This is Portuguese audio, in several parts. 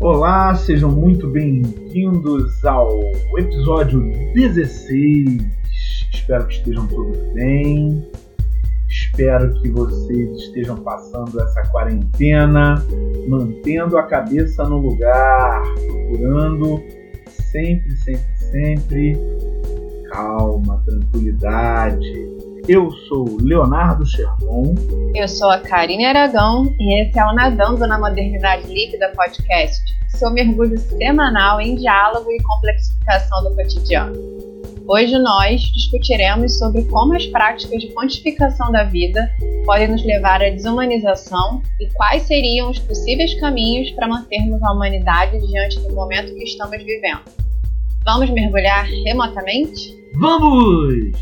Olá, sejam muito bem-vindos ao episódio 16. Espero que estejam todos bem. Espero que vocês estejam passando essa quarentena, mantendo a cabeça no lugar, procurando sempre, sempre, sempre calma, tranquilidade, eu sou Leonardo Sherman. Eu sou a Karine Aragão e esse é o Nadando na Modernidade Líquida podcast, seu mergulho semanal em diálogo e complexificação do cotidiano. Hoje nós discutiremos sobre como as práticas de quantificação da vida podem nos levar à desumanização e quais seriam os possíveis caminhos para mantermos a humanidade diante do momento que estamos vivendo. Vamos mergulhar remotamente? Vamos!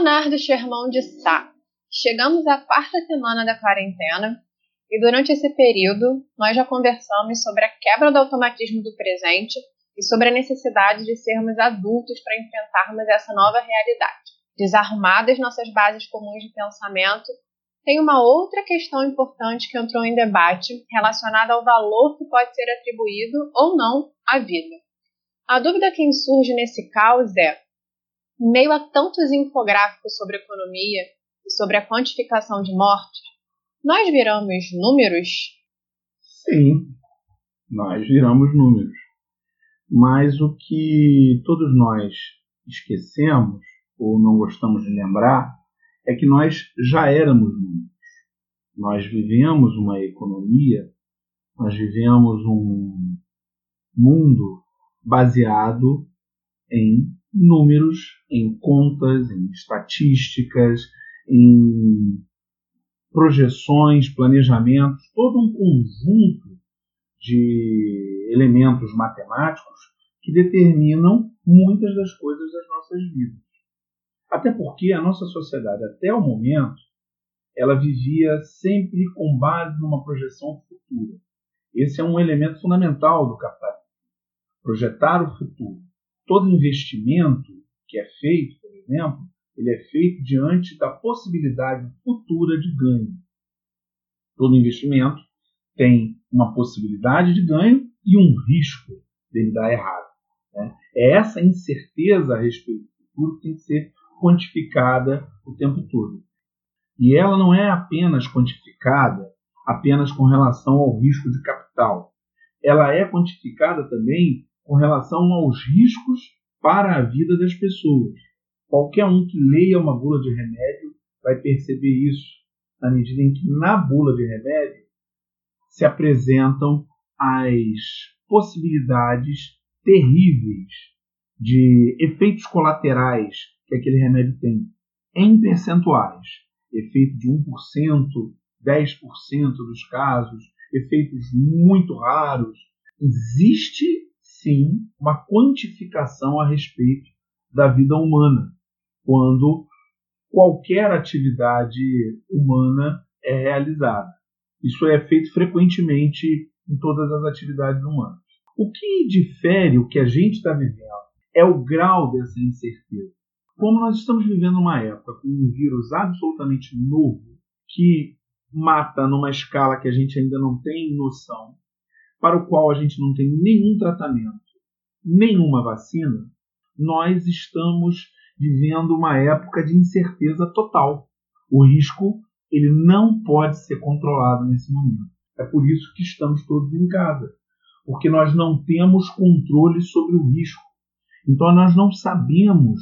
Leonardo Sherman de Sá. Chegamos à quarta semana da quarentena e durante esse período nós já conversamos sobre a quebra do automatismo do presente e sobre a necessidade de sermos adultos para enfrentarmos essa nova realidade. Desarrumadas nossas bases comuns de pensamento, tem uma outra questão importante que entrou em debate relacionada ao valor que pode ser atribuído ou não à vida. A dúvida que insurge nesse caos é: em meio a tantos infográficos sobre economia e sobre a quantificação de mortes, nós viramos números? Sim, nós viramos números. Mas o que todos nós esquecemos ou não gostamos de lembrar é que nós já éramos números. Nós vivemos uma economia, nós vivemos um mundo baseado em números, em contas, em estatísticas, em projeções, planejamentos, todo um conjunto de elementos matemáticos que determinam muitas das coisas das nossas vidas. Até porque a nossa sociedade, até o momento, ela vivia sempre com base numa projeção futura. Esse é um elemento fundamental do capitalismo. Projetar o futuro todo investimento que é feito, por exemplo, ele é feito diante da possibilidade futura de ganho. Todo investimento tem uma possibilidade de ganho e um risco dele dar errado. Né? É essa incerteza a respeito do futuro que tem que ser quantificada o tempo todo. E ela não é apenas quantificada apenas com relação ao risco de capital. Ela é quantificada também com relação aos riscos para a vida das pessoas. Qualquer um que leia uma bula de remédio vai perceber isso, na medida em que na bula de remédio se apresentam as possibilidades terríveis de efeitos colaterais que aquele remédio tem, em percentuais. Efeito de 1%, 10% dos casos, efeitos muito raros. Existe sim uma quantificação a respeito da vida humana, quando qualquer atividade humana é realizada. Isso é feito frequentemente em todas as atividades humanas. O que difere o que a gente está vivendo é o grau dessa incerteza. Como nós estamos vivendo uma época com um vírus absolutamente novo, que mata numa escala que a gente ainda não tem noção, para o qual a gente não tem nenhum tratamento, nenhuma vacina, nós estamos vivendo uma época de incerteza total. O risco ele não pode ser controlado nesse momento. É por isso que estamos todos em casa, porque nós não temos controle sobre o risco. Então nós não sabemos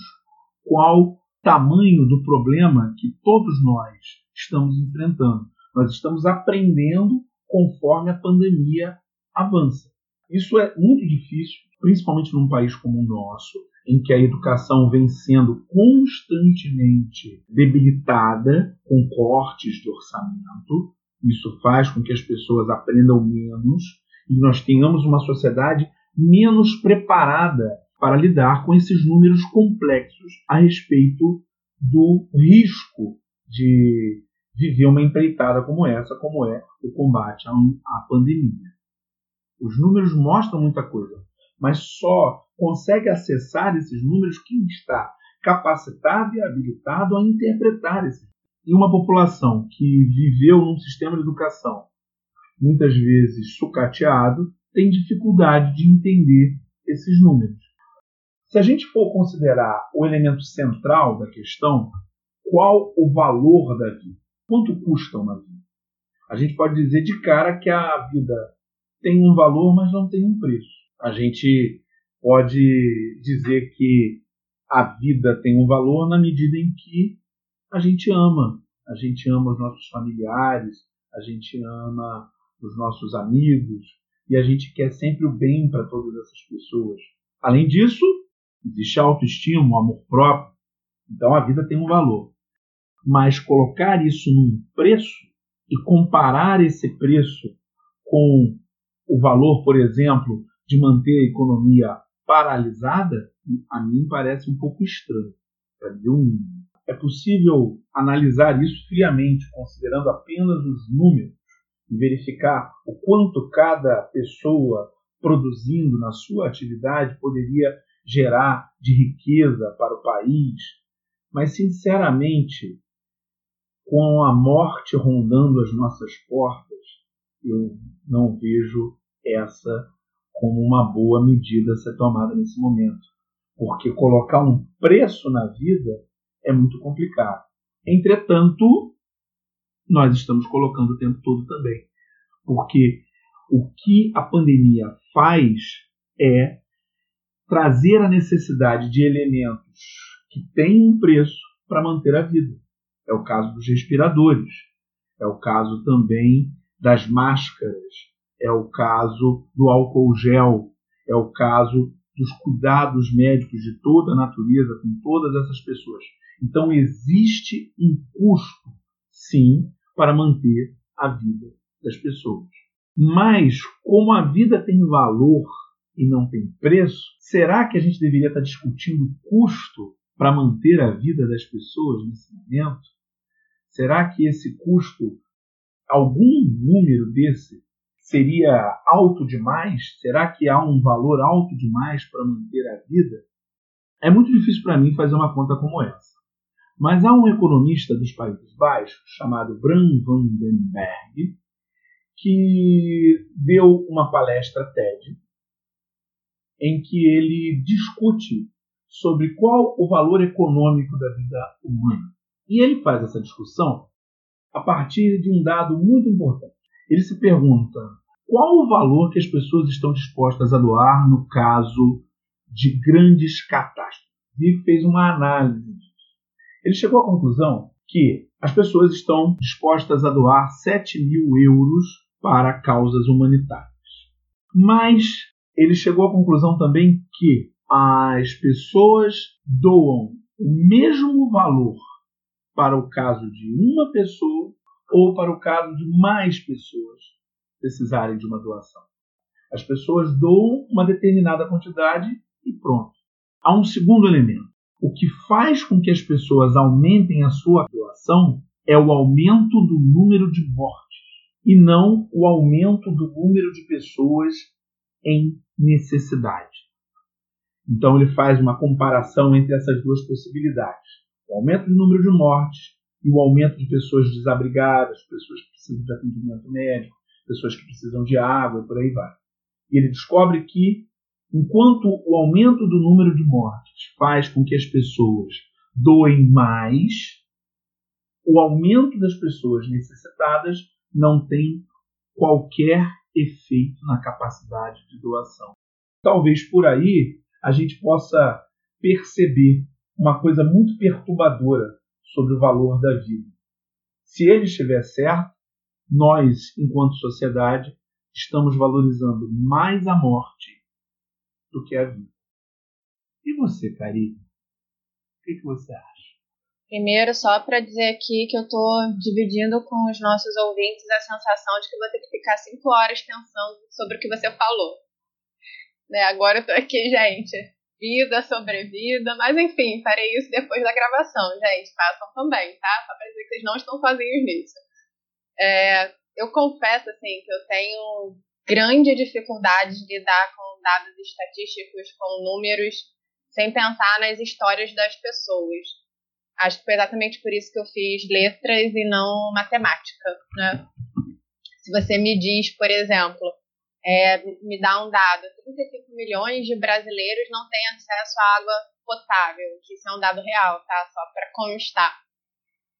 qual tamanho do problema que todos nós estamos enfrentando. Nós estamos aprendendo conforme a pandemia avança. Isso é muito difícil, principalmente num país como o nosso, em que a educação vem sendo constantemente debilitada com cortes de orçamento. Isso faz com que as pessoas aprendam menos e nós tenhamos uma sociedade menos preparada para lidar com esses números complexos a respeito do risco de viver uma empreitada como essa, como é o combate à pandemia. Os números mostram muita coisa, mas só consegue acessar esses números quem está capacitado e habilitado a interpretar esse. E uma população que viveu num sistema de educação muitas vezes sucateado tem dificuldade de entender esses números. Se a gente for considerar o elemento central da questão, qual o valor da vida? Quanto custa uma vida? A gente pode dizer de cara que a vida tem um valor, mas não tem um preço. A gente pode dizer que a vida tem um valor na medida em que a gente ama. A gente ama os nossos familiares, a gente ama os nossos amigos e a gente quer sempre o bem para todas essas pessoas. Além disso, existe a autoestima, o amor próprio. Então a vida tem um valor. Mas colocar isso num preço e comparar esse preço com o valor, por exemplo, de manter a economia paralisada, a mim parece um pouco estranho. É possível analisar isso friamente, considerando apenas os números e verificar o quanto cada pessoa produzindo na sua atividade poderia gerar de riqueza para o país. Mas, sinceramente, com a morte rondando as nossas portas, eu não vejo essa como uma boa medida a ser tomada nesse momento. Porque colocar um preço na vida é muito complicado. Entretanto, nós estamos colocando o tempo todo também. Porque o que a pandemia faz é trazer a necessidade de elementos que têm um preço para manter a vida. É o caso dos respiradores, é o caso também das máscaras, é o caso do álcool gel, é o caso dos cuidados médicos de toda a natureza com todas essas pessoas. Então existe um custo, sim, para manter a vida das pessoas. Mas como a vida tem valor e não tem preço, será que a gente deveria estar discutindo custo para manter a vida das pessoas nesse momento? Será que esse custo, algum número desse, seria alto demais? Será que há um valor alto demais para manter a vida? É muito difícil para mim fazer uma conta como essa. Mas há um economista dos Países Baixos, chamado Bram van den Berg, que deu uma palestra TED em que ele discute sobre qual o valor econômico da vida humana. E ele faz essa discussão a partir de um dado muito importante. Ele se pergunta qual o valor que as pessoas estão dispostas a doar no caso de grandes catástrofes. E fez uma análise disso. Ele chegou à conclusão que as pessoas estão dispostas a doar 7 mil euros para causas humanitárias. Mas ele chegou à conclusão também que as pessoas doam o mesmo valor para o caso de uma pessoa ou para o caso de mais pessoas precisarem de uma doação. As pessoas doam uma determinada quantidade e pronto. Há um segundo elemento. O que faz com que as pessoas aumentem a sua doação é o aumento do número de mortes e não o aumento do número de pessoas em necessidade. Então ele faz uma comparação entre essas duas possibilidades: o aumento do número de mortes e o aumento de pessoas desabrigadas, pessoas que precisam de atendimento médico, pessoas que precisam de água e por aí vai. E ele descobre que, enquanto o aumento do número de mortes faz com que as pessoas doem mais, o aumento das pessoas necessitadas não tem qualquer efeito na capacidade de doação. Talvez por aí a gente possa perceber uma coisa muito perturbadora sobre o valor da vida. Se ele estiver certo, nós, enquanto sociedade, estamos valorizando mais a morte do que a vida. E você, Karine? O que, você acha? Primeiro, só para dizer aqui que eu estou dividindo com os nossos ouvintes a sensação de que vou ter que ficar cinco horas pensando sobre o que você falou. Né, agora eu tô aqui, gente. Vida sobre vida, mas enfim, farei isso depois da gravação, gente. Façam também, tá? Só para dizer que vocês não estão sozinhos nisso. É, eu confesso, assim, que eu tenho grande dificuldade de lidar com dados estatísticos, com números sem pensar nas histórias das pessoas. Acho que foi exatamente por isso que eu fiz letras e não matemática, né? Se você me diz, por exemplo, é, me dá um dado, 35 milhões de brasileiros não têm acesso à água potável, que isso é um dado real, tá? Só para constar.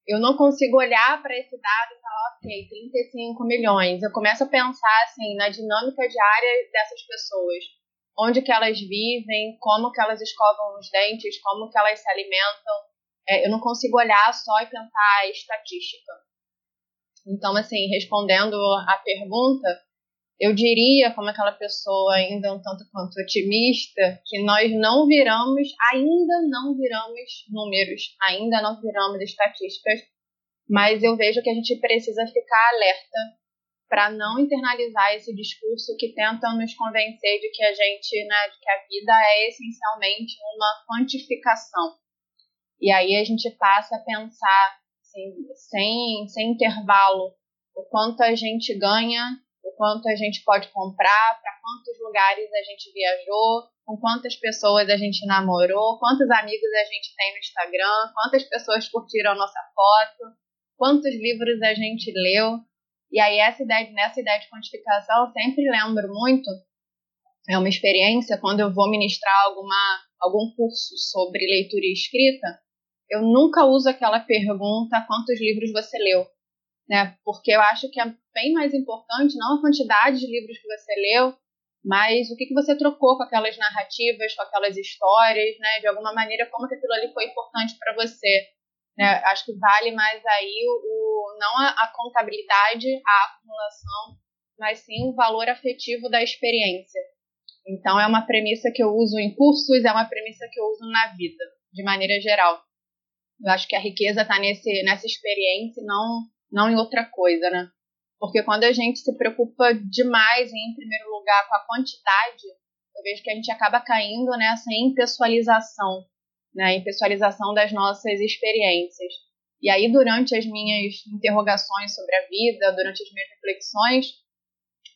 Eu não consigo olhar para esse dado e falar, ok, 35 milhões. Eu começo a pensar assim na dinâmica diária dessas pessoas, onde que elas vivem, como que elas escovam os dentes, como que elas se alimentam. É, eu não consigo olhar só e pensar estatística. Então, assim, respondendo a pergunta, eu diria, como aquela pessoa ainda um tanto quanto otimista, que nós não viramos, ainda não viramos números, ainda não viramos estatísticas, mas eu vejo que a gente precisa ficar alerta para não internalizar esse discurso que tenta nos convencer de que a gente, né, de que a vida é essencialmente uma quantificação. E aí a gente passa a pensar assim, sem, sem intervalo o quanto a gente ganha o quanto a gente pode comprar, para quantos lugares a gente viajou, com quantas pessoas a gente namorou, quantos amigos a gente tem no Instagram, quantas pessoas curtiram a nossa foto, quantos livros a gente leu. E aí essa ideia, nessa ideia de quantificação, eu sempre lembro muito, é uma experiência quando eu vou ministrar alguma, algum curso sobre leitura e escrita, eu nunca uso aquela pergunta quantos livros você leu né? Porque eu acho que é bem mais importante não a quantidade de livros que você leu, mas o que, que você trocou com aquelas narrativas, com aquelas histórias, né? De alguma maneira, como que aquilo ali foi importante para você. Né? Acho que vale mais aí o, o não a, a, contabilidade, a acumulação, mas sim o valor afetivo da experiência. Então é uma premissa que eu uso em cursos, é uma premissa que eu uso na vida, de maneira geral. Eu acho que a riqueza está nessa experiência, não não em outra coisa, né? Porque quando a gente se preocupa demais em, primeiro lugar com a quantidade, eu vejo que a gente acaba caindo nessa impessoalização, né? Impessoalização das nossas experiências. E aí, durante as minhas interrogações sobre a vida, durante as minhas reflexões,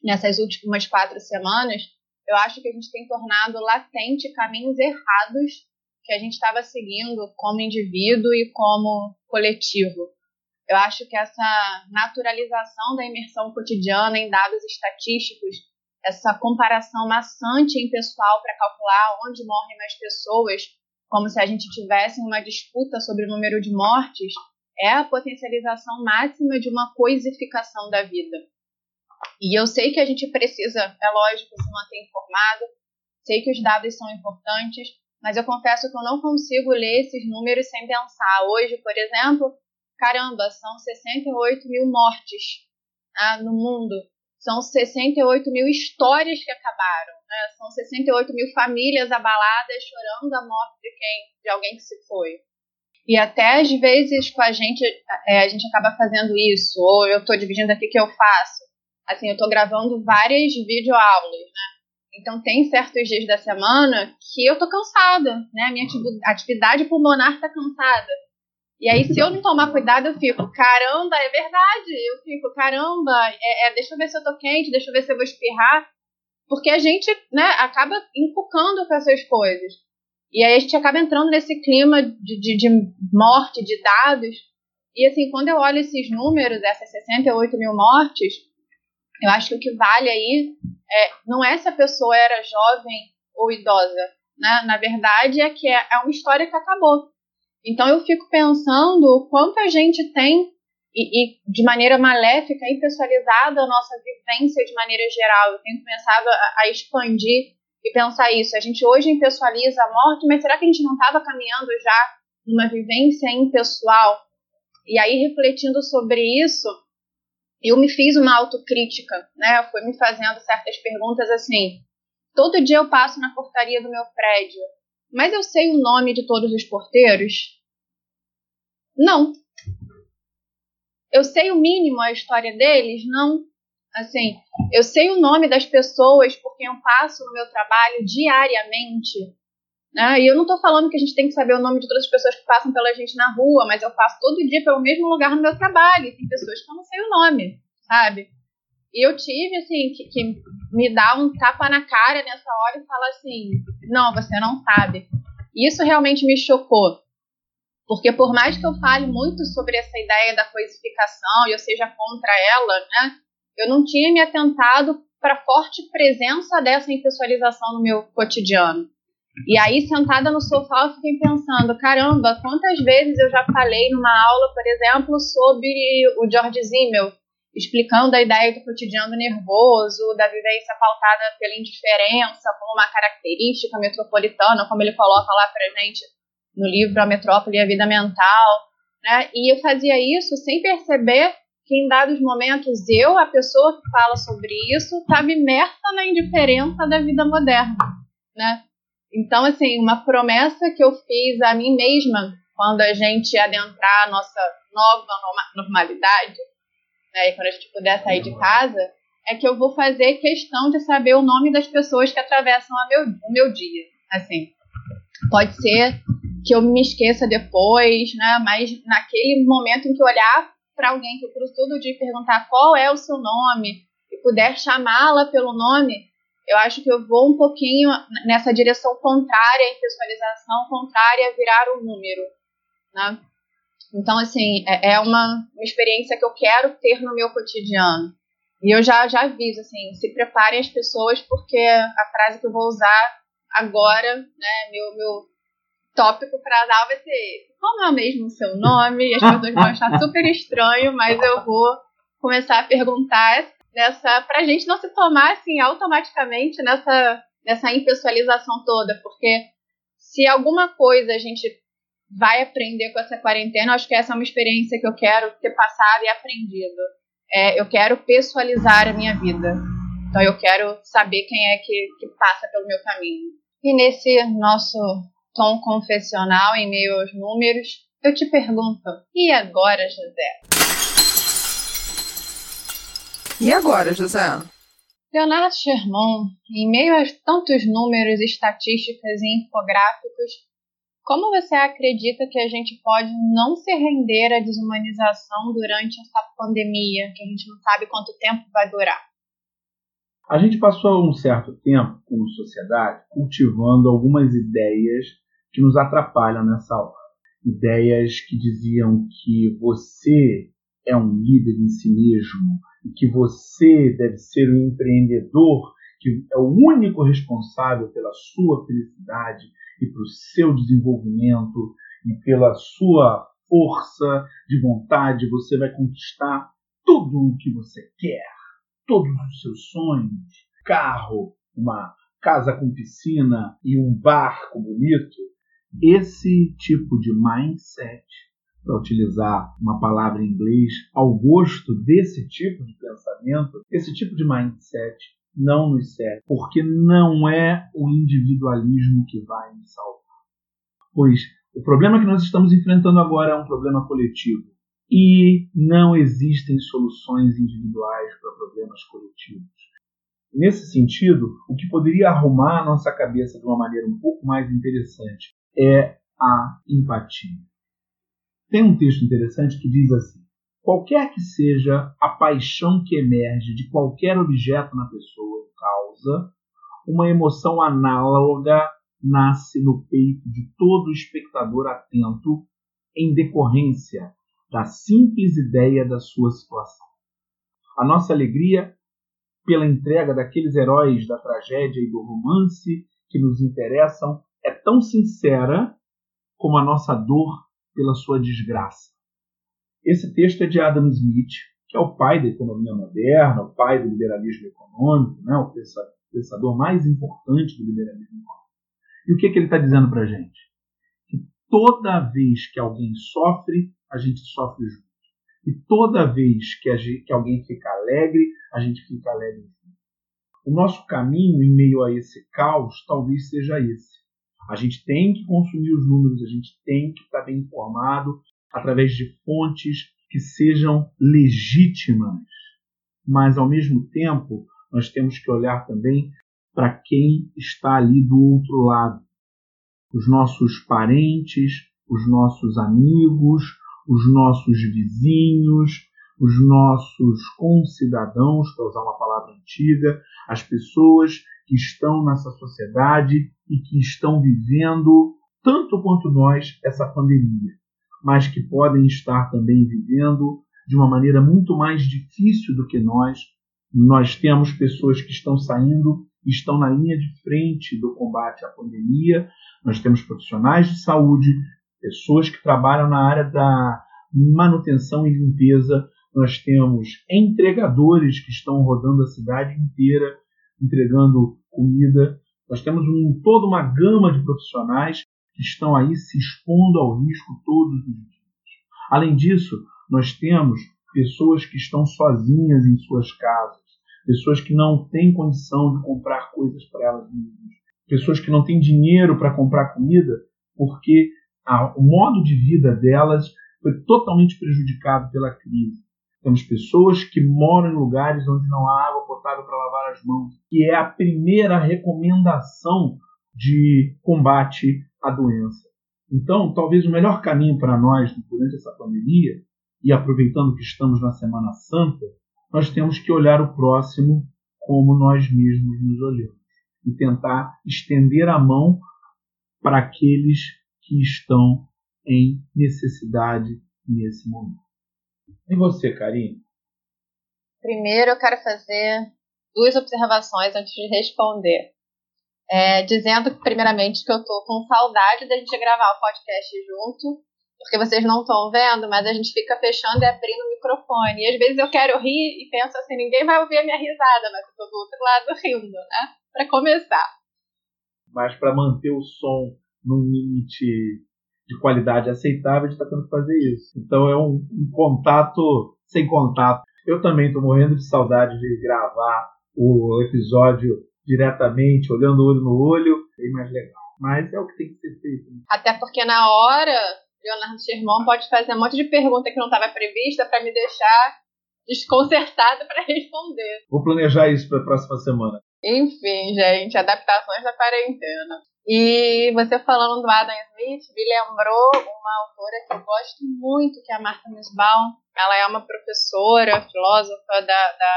nessas últimas quatro semanas, eu acho que a gente tem tornado latente caminhos errados que a gente estava seguindo como indivíduo e como coletivo. Eu acho que essa naturalização da imersão cotidiana em dados estatísticos, essa comparação maçante em pessoal para calcular onde morrem mais pessoas, como se a gente tivesse uma disputa sobre o número de mortes, é a potencialização máxima de uma coisificação da vida. E eu sei que a gente precisa, é lógico, se manter informado, sei que os dados são importantes, mas eu confesso que eu não consigo ler esses números sem pensar. Hoje, por exemplo, caramba, são 68 mil mortes ah, no mundo, são 68 mil histórias que acabaram, né? são 68 mil famílias abaladas chorando a morte de quem, de alguém que se foi. E até às vezes com a gente, é, a gente acaba fazendo isso, ou eu estou dividindo aqui o que eu faço. Assim, eu estou gravando várias videoaulas, né? Então tem certos dias da semana que eu tô cansada, né? A minha atividade pulmonar tá cansada. E aí, se eu não tomar cuidado, eu fico, caramba, é verdade. Eu fico, caramba, é, é, deixa eu ver se eu tô quente, deixa eu ver se eu vou espirrar. Porque a gente, né, acaba encucando com essas coisas. E aí a gente acaba entrando nesse clima de, de, de morte, de dados. E assim, quando eu olho esses números, essas 68 mil mortes, eu acho que o que vale aí é, não é se a pessoa era jovem ou idosa. Né? Na verdade, é que é, é uma história que acabou. Então eu fico pensando o quanto a gente tem e, e, de maneira maléfica impessoalizado a nossa vivência de maneira geral. Eu tenho começado a, a, expandir e pensar isso. A gente hoje impessoaliza a morte, mas será que a gente não estava caminhando já numa vivência impessoal? E aí, refletindo sobre isso, eu me fiz uma autocrítica, né? Eu fui me fazendo certas perguntas assim. Todo dia eu passo na portaria do meu prédio mas eu sei o nome de todos os porteiros? Não. Eu sei o mínimo a história deles? Não. Assim, eu sei o nome das pessoas porque eu passo no meu trabalho diariamente. Né? E eu não estou falando que a gente tem que saber o nome de todas as pessoas que passam pela gente na rua, mas eu passo todo dia pelo mesmo lugar no meu trabalho. E tem pessoas que eu não sei o nome, sabe? E eu tive, assim, que, que me dar um tapa na cara nessa hora e falar assim: não, você não sabe. Isso realmente me chocou, porque por mais que eu fale muito sobre essa ideia da coisificação e eu seja contra ela, né, eu não tinha me atentado para a forte presença dessa impessoalização no meu cotidiano. E aí, sentada no sofá, eu fiquei pensando: caramba, quantas vezes eu já falei numa aula, por exemplo, sobre o George Simmel, explicando a ideia do cotidiano nervoso, da vivência pautada pela indiferença como uma característica metropolitana, como ele coloca lá pra gente no livro A Metrópole e a Vida Mental. Né? E eu fazia isso sem perceber que em dados momentos eu, a pessoa que fala sobre isso, estava imersa na indiferença da vida moderna. Né? Então, assim, uma promessa que eu fiz a mim mesma quando a gente adentrar a nossa nova normalidade, né, e quando a gente puder sair de casa, é que eu vou fazer questão de saber o nome das pessoas que atravessam meu, o meu dia. Assim, pode ser que eu me esqueça depois, né? Mas naquele momento em que eu olhar para alguém que eu cruzo todo dia e perguntar qual é o seu nome e puder chamá-la pelo nome, eu acho que eu vou um pouquinho nessa direção contrária impessoalização, contrária virar o um número, né? Então, assim, é, é uma, uma experiência que eu quero ter no meu cotidiano. E eu já, já aviso, assim, se preparem as pessoas, porque a frase que eu vou usar agora, né, meu, meu tópico para dar vai ser como é mesmo o seu nome? As pessoas vão achar super estranho, mas eu vou começar a perguntar nessa pra gente não se tomar assim automaticamente nessa nessa impessoalização toda, porque se alguma coisa a gente vai aprender com essa quarentena, acho que essa é uma experiência que eu quero ter passado e aprendido. É, eu quero pessoalizar a minha vida. Então eu quero saber quem é que, que passa pelo meu caminho. E nesse nosso tom confessional em meio aos números, eu te pergunto: e agora, José? E agora, José? Leonardo Sherman, em meio a tantos números, estatísticas e infográficos, como você acredita que a gente pode não se render à desumanização durante essa pandemia, que a gente não sabe quanto tempo vai durar? A gente passou um certo tempo, como sociedade, cultivando algumas ideias que nos atrapalham nessa hora. Ideias que diziam que você é um líder em si mesmo, e que você deve ser um empreendedor que é o único responsável pela sua felicidade e pelo seu desenvolvimento e pela sua força de vontade, você vai conquistar tudo o que você quer, todos os seus sonhos, carro, uma casa com piscina e um barco bonito. Esse tipo de mindset para utilizar uma palavra em inglês, ao gosto desse tipo de pensamento, esse tipo de mindset não nos serve, porque não é o individualismo que vai nos salvar. Pois o problema que nós estamos enfrentando agora é um problema coletivo e não existem soluções individuais para problemas coletivos. Nesse sentido, o que poderia arrumar a nossa cabeça de uma maneira um pouco mais interessante é a empatia. Tem um texto interessante que diz assim: qualquer que seja a paixão que emerge de qualquer objeto na pessoa causa, uma emoção análoga nasce no peito de todo espectador atento em decorrência da simples ideia da sua situação. A nossa alegria pela entrega daqueles heróis da tragédia e do romance que nos interessam é tão sincera como a nossa dor pela sua desgraça. Esse texto é de Adam Smith, que é o pai da economia moderna, o pai do liberalismo econômico, né, o pensador mais importante do liberalismo econômico. E o que, que ele está dizendo para a gente? Que toda vez que alguém sofre, a gente sofre junto. E toda vez que, gente, que alguém fica alegre, a gente fica alegre junto. O nosso caminho em meio a esse caos talvez seja esse a gente tem que consumir os números, a gente tem que estar bem informado através de fontes que sejam legítimas. Mas, ao mesmo tempo, nós temos que olhar também para quem está ali do outro lado. Os nossos parentes, os nossos amigos, os nossos vizinhos, os nossos concidadãos, para usar uma palavra antiga, as pessoas que estão nessa sociedade e que estão vivendo tanto quanto nós essa pandemia, mas que podem estar também vivendo de uma maneira muito mais difícil do que nós. Nós temos pessoas que estão saindo, estão na linha de frente do combate à pandemia. Nós temos profissionais de saúde, pessoas que trabalham na área da manutenção e limpeza. Nós temos entregadores que estão rodando a cidade inteira entregando comida. Nós temos um, toda uma gama de profissionais que estão aí se expondo ao risco todos os dias. Além disso, nós temos pessoas que estão sozinhas em suas casas, pessoas que não têm condição de comprar coisas para elas mesmas, pessoas que não têm dinheiro para comprar comida porque a, o modo de vida delas foi totalmente prejudicado pela crise. Temos pessoas que moram em lugares onde não há água potável para lavar as mãos, que é a primeira recomendação de combate à doença. Então, talvez o melhor caminho para nós durante essa pandemia, e aproveitando que estamos na Semana Santa, nós temos que olhar o próximo como nós mesmos nos olhamos e tentar estender a mão para aqueles que estão em necessidade nesse momento. E você, Karine? Primeiro, eu quero fazer duas observações antes de responder. É, dizendo, primeiramente, que eu tô com saudade da gente gravar o podcast junto, porque vocês não estão vendo, mas a gente fica fechando e abrindo o microfone. E às vezes eu quero rir e penso assim: ninguém vai ouvir a minha risada, mas eu tô do outro lado rindo, né? Para começar. Mas para manter o som num limite de qualidade aceitável, a gente está tendo que fazer isso. Então é um, um contato sem contato. Eu também estou morrendo de saudade de gravar o episódio diretamente, olhando olho no olho, bem mais legal. Mas é o que tem que ser feito. Né? Até porque na hora, Leonardo Sherman pode fazer um monte de pergunta que não estava prevista para me deixar desconcertada para responder. Vou planejar isso para a próxima semana. Enfim, gente, adaptações da quarentena. E você falando do Adam Smith me lembrou uma autora que eu gosto muito, que é a Martha Nussbaum. Ela é uma professora, filósofa da, da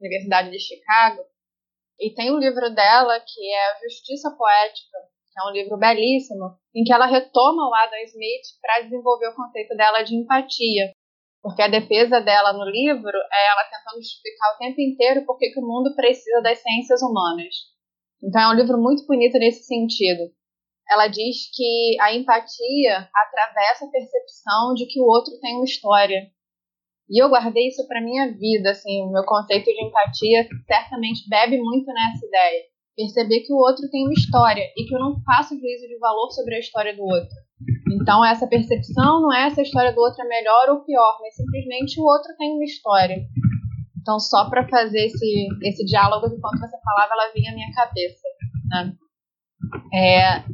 Universidade de Chicago. E tem um livro dela que é Justiça Poética, que é um livro belíssimo, em que ela retoma o Adam Smith para desenvolver o conceito dela de empatia. Porque a defesa dela no livro é ela tentando explicar o tempo inteiro por que o mundo precisa das ciências humanas. Então é um livro muito bonito nesse sentido. Ela diz que a empatia atravessa a percepção de que o outro tem uma história. E eu guardei isso para minha vida, assim, o meu conceito de empatia certamente bebe muito nessa ideia. Perceber que o outro tem uma história e que eu não faço juízo de valor sobre a história do outro. Então essa percepção não é se a história do outro é melhor ou pior, mas simplesmente o outro tem uma história. Então, só para fazer esse, esse diálogo, enquanto você falava, ela vinha à minha cabeça. Né? É,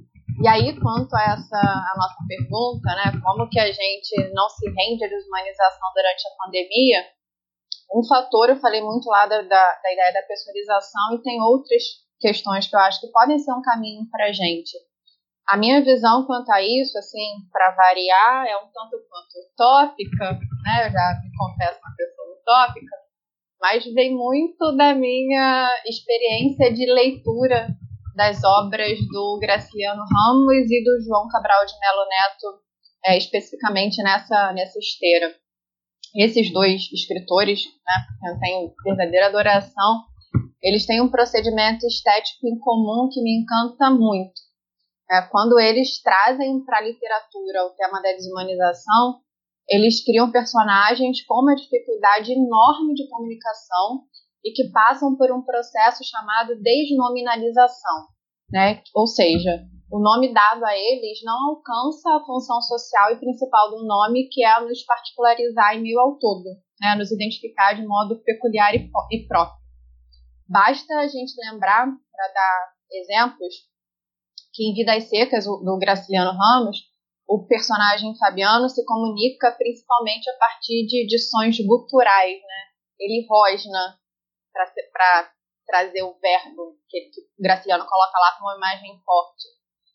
e aí, quanto a essa a nossa pergunta, né, como que a gente não se rende à desumanização durante a pandemia, um fator, eu falei muito lá da, da, da ideia da pessoalização e tem outras questões que eu acho que podem ser um caminho para a gente. A minha visão quanto a isso, assim, para variar, é um tanto quanto utópica, né? Eu já me confesso uma pessoa utópica, mas vem muito da minha experiência de leitura das obras do Graciliano Ramos e do João Cabral de Melo Neto, é, especificamente nessa, nessa esteira. Esses dois escritores, né, eu tenho verdadeira adoração, eles têm um procedimento estético em comum que me encanta muito. É, quando eles trazem para a literatura o tema da desumanização, eles criam personagens com uma dificuldade enorme de comunicação e que passam por um processo chamado desnominalização, né? Ou seja, o nome dado a eles não alcança a função social e principal do nome, que é nos particularizar em meio ao todo, né? Nos identificar de modo peculiar e, próprio. Basta a gente lembrar, para dar exemplos, que em Vidas Secas, do Graciliano Ramos, o personagem Fabiano se comunica principalmente a partir de, sons guturais, né? Ele rosna para trazer o verbo que, que Graciliano coloca lá como uma imagem forte.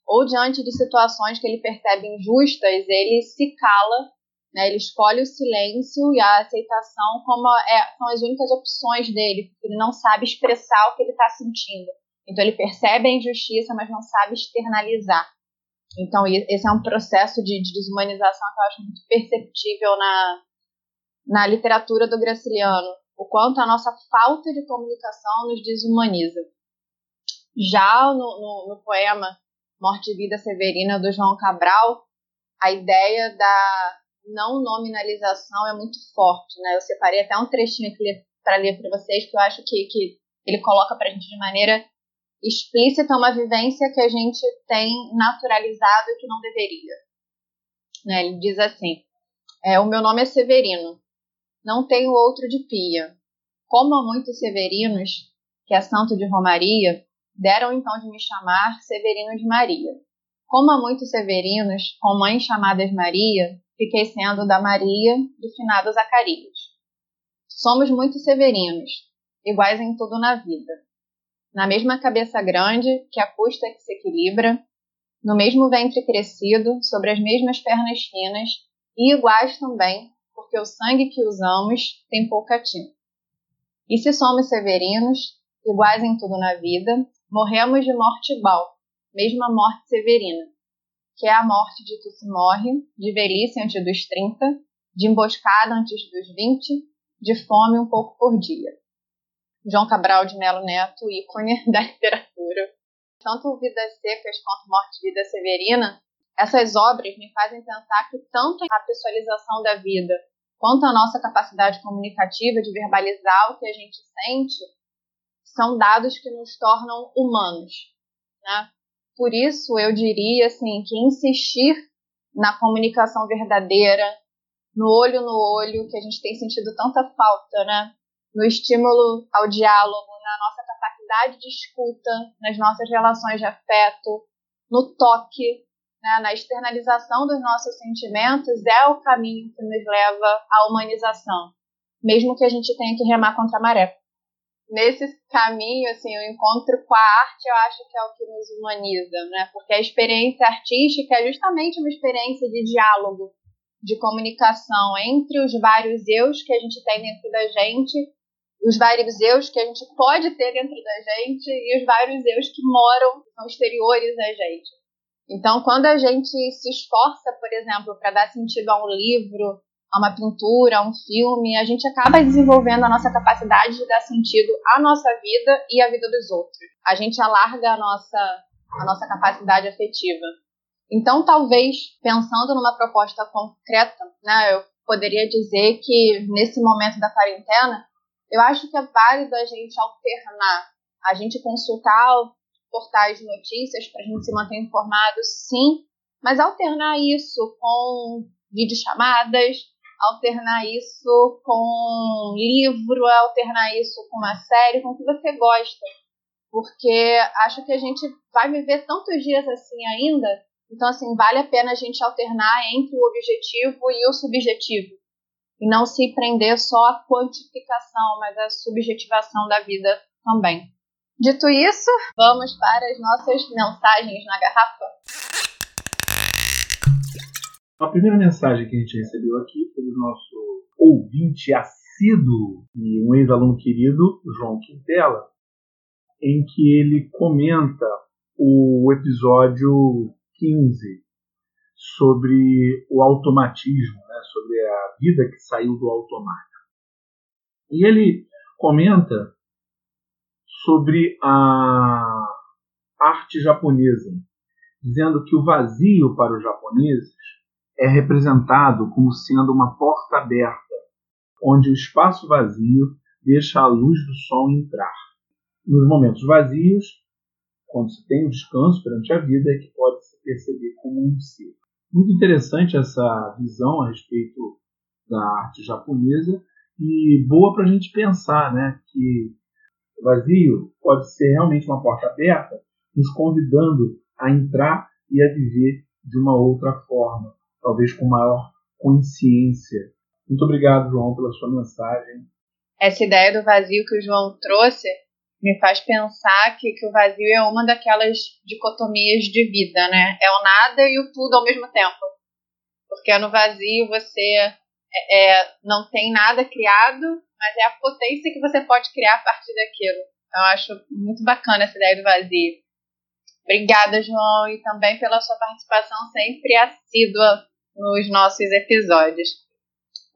Ou diante de situações que ele percebe injustas, ele se cala, né? ele escolhe o silêncio e a aceitação como é, são as únicas opções dele, porque ele não sabe expressar o que ele está sentindo. Então ele percebe a injustiça, mas não sabe externalizar. Então, esse é um processo de, de desumanização que eu acho muito perceptível na, na literatura do Graciliano, o quanto a nossa falta de comunicação nos desumaniza. Já no, no, no poema Morte e Vida Severina, do João Cabral, a ideia da não nominalização é muito forte. Né? Eu separei até um trechinho aqui para ler para vocês, que eu acho que, que ele coloca para a gente de maneira explícita uma vivência que a gente tem naturalizado e que não deveria. Né? Ele diz assim: é, O meu nome é Severino, não tenho outro de pia. Como há muitos severinos, que é santo de Romaria, deram então de me chamar Severino de Maria. Como há muitos severinos, com mães chamadas Maria, fiquei sendo da Maria do finado Zacarias. Somos muito severinos, iguais em tudo na vida. Na mesma cabeça grande, que a custa que se equilibra, no mesmo ventre crescido, sobre as mesmas pernas finas, e iguais também, porque o sangue que usamos tem pouca tinta. E se somos severinos, iguais em tudo na vida, morremos de morte igual, mesma morte severina, que é a morte de tu se morre, de velhice antes dos 30, de emboscada antes dos 20, de fome um pouco por dia. João Cabral de Melo Neto, ícone da literatura. Tanto Vidas Secas quanto Morte e Vida Severina, essas obras me fazem pensar que tanto a pessoalização da vida quanto a nossa capacidade comunicativa de verbalizar o que a gente sente são dados que nos tornam humanos, né? Por isso eu diria assim que insistir na comunicação verdadeira, no olho no olho, que a gente tem sentido tanta falta, né? No estímulo ao diálogo, na nossa capacidade de escuta, nas nossas relações de afeto, no toque, né, na externalização dos nossos sentimentos é o caminho que nos leva à humanização, mesmo que a gente tenha que remar contra a maré. Nesse caminho, assim, o encontro com a arte, eu acho que é o que nos humaniza, né? Porque a experiência artística é justamente uma experiência de diálogo, de comunicação entre os vários eus que a gente tem dentro da gente, os vários eus que a gente pode ter dentro da gente e os vários eus que moram, são exteriores a gente. Então, quando a gente se esforça, por exemplo, para dar sentido a um livro, a uma pintura, a um filme, a gente acaba desenvolvendo a nossa capacidade de dar sentido à nossa vida e à vida dos outros. A gente alarga a nossa, a nossa capacidade afetiva. Então, talvez, pensando numa proposta concreta, né, eu poderia dizer que nesse momento da quarentena, eu acho que é válido a gente alternar, a gente consultar portais de notícias para a gente se manter informado, sim, mas alternar isso com videochamadas, alternar isso com livro, alternar isso com uma série, com o que você gosta. Porque acho que a gente vai viver tantos dias assim ainda, então assim, vale a pena a gente alternar entre o objetivo e o subjetivo. E não se prender só à quantificação, mas à subjetivação da vida também. Dito isso, vamos para as nossas mensagens na garrafa. A primeira mensagem que a gente recebeu aqui foi do nosso ouvinte assíduo e um ex-aluno querido, João Quintela, em que ele comenta o episódio 15 sobre o automatismo, né, sobre a vida que saiu do automático. E ele comenta sobre a arte japonesa, dizendo que o vazio para os japoneses é representado como sendo uma porta aberta, onde o espaço vazio deixa a luz do sol entrar. Nos momentos vazios, quando se tem um descanso perante a vida, é que pode se perceber como um ser. Muito interessante essa visão a respeito da arte japonesa e boa para a gente pensar, né, que vazio pode ser realmente uma porta aberta, nos convidando a entrar e a viver de uma outra forma, talvez com maior consciência. Muito obrigado, João, pela sua mensagem. Essa ideia do vazio que o João trouxe me faz pensar que, que o vazio é uma daquelas dicotomias de vida, né? É o nada e o tudo ao mesmo tempo. Porque no vazio você é, é não tem nada criado, mas é a potência que você pode criar a partir daquilo. Então, eu acho muito bacana essa ideia do vazio. Obrigada, João, e também pela sua participação sempre assídua nos nossos episódios.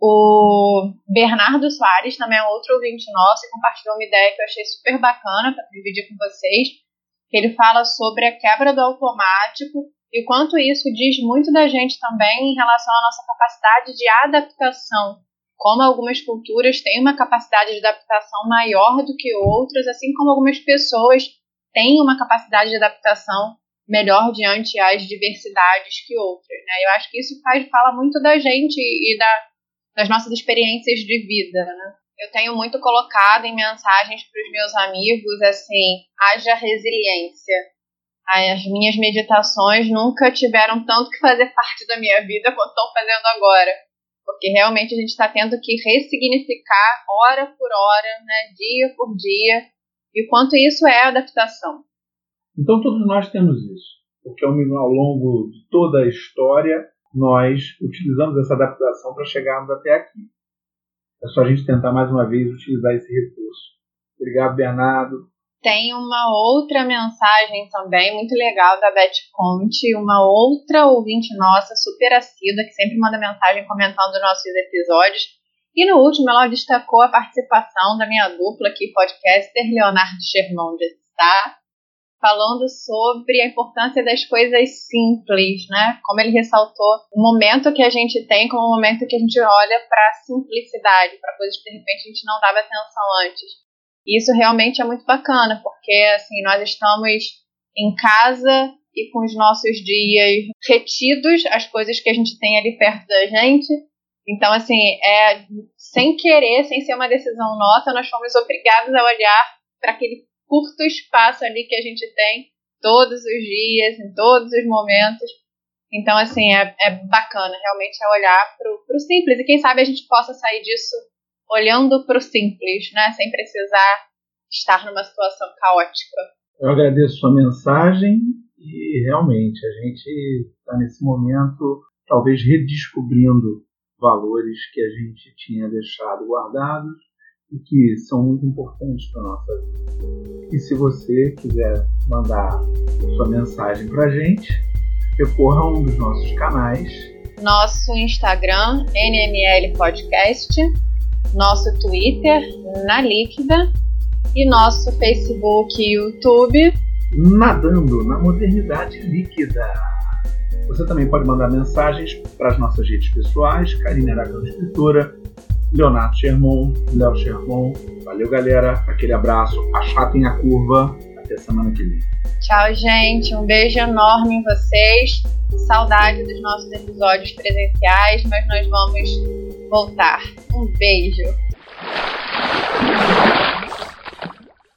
O Bernardo Soares também é outro ouvinte nosso e compartilhou uma ideia que eu achei super bacana para dividir com vocês. Ele fala sobre a quebra do automático e o quanto isso diz muito da gente também em relação à nossa capacidade de adaptação. Como algumas culturas têm uma capacidade de adaptação maior do que outras, assim como algumas pessoas têm uma capacidade de adaptação melhor diante às diversidades que outras. Né? Eu acho que isso faz, fala muito da gente e da, das nossas experiências de vida, né? Eu tenho muito colocado em mensagens para os meus amigos assim, haja resiliência. As minhas meditações nunca tiveram tanto que fazer parte da minha vida quanto estão fazendo agora. Porque realmente a gente está tendo que ressignificar hora por hora, né, dia por dia, e quanto isso é adaptação. Então todos nós temos isso, porque ao longo de toda a história nós utilizamos essa adaptação para chegarmos até aqui. É só a gente tentar mais uma vez utilizar esse recurso. Obrigado, Bernardo. Tem uma outra mensagem também muito legal da Beth Conte, uma outra ouvinte nossa, super assídua, que sempre manda mensagem comentando nossos episódios. E no último ela destacou a participação da minha dupla aqui, podcaster Leonardo Sherman de Sá, falando sobre a importância das coisas simples, né? Como ele ressaltou, o momento que a gente tem como o momento que a gente olha para a simplicidade, para coisas que de repente a gente não dava atenção antes. E isso realmente é muito bacana, porque assim, nós estamos em casa e com os nossos dias retidos, as coisas que a gente tem ali perto da gente. Então, assim, é sem querer, sem ser uma decisão nossa, nós fomos obrigados a olhar para aquele curto espaço ali que a gente tem todos os dias, em todos os momentos. Então, assim, é, é bacana realmente é olhar para o simples. E quem sabe a gente possa sair disso olhando para o simples, né? Sem precisar estar numa situação caótica. Eu agradeço sua mensagem e realmente a gente está nesse momento talvez redescobrindo valores que a gente tinha deixado guardados e que são muito importantes para nossa vida. E se você quiser mandar sua mensagem para a gente, recorra a um dos nossos canais. Nosso Instagram, NML Podcast, nosso Twitter, Na Líquida, e nosso Facebook e YouTube. Nadando na Modernidade Líquida. Você também pode mandar mensagens para as nossas redes pessoais, Karine Aragão Escritora, Leonardo Sherman, Léo Sherman. Valeu, galera. Aquele abraço. Achatem a curva. Até semana que vem. Tchau, gente. Um beijo enorme em vocês. Saudade dos nossos episódios presenciais, mas nós vamos voltar. Um beijo.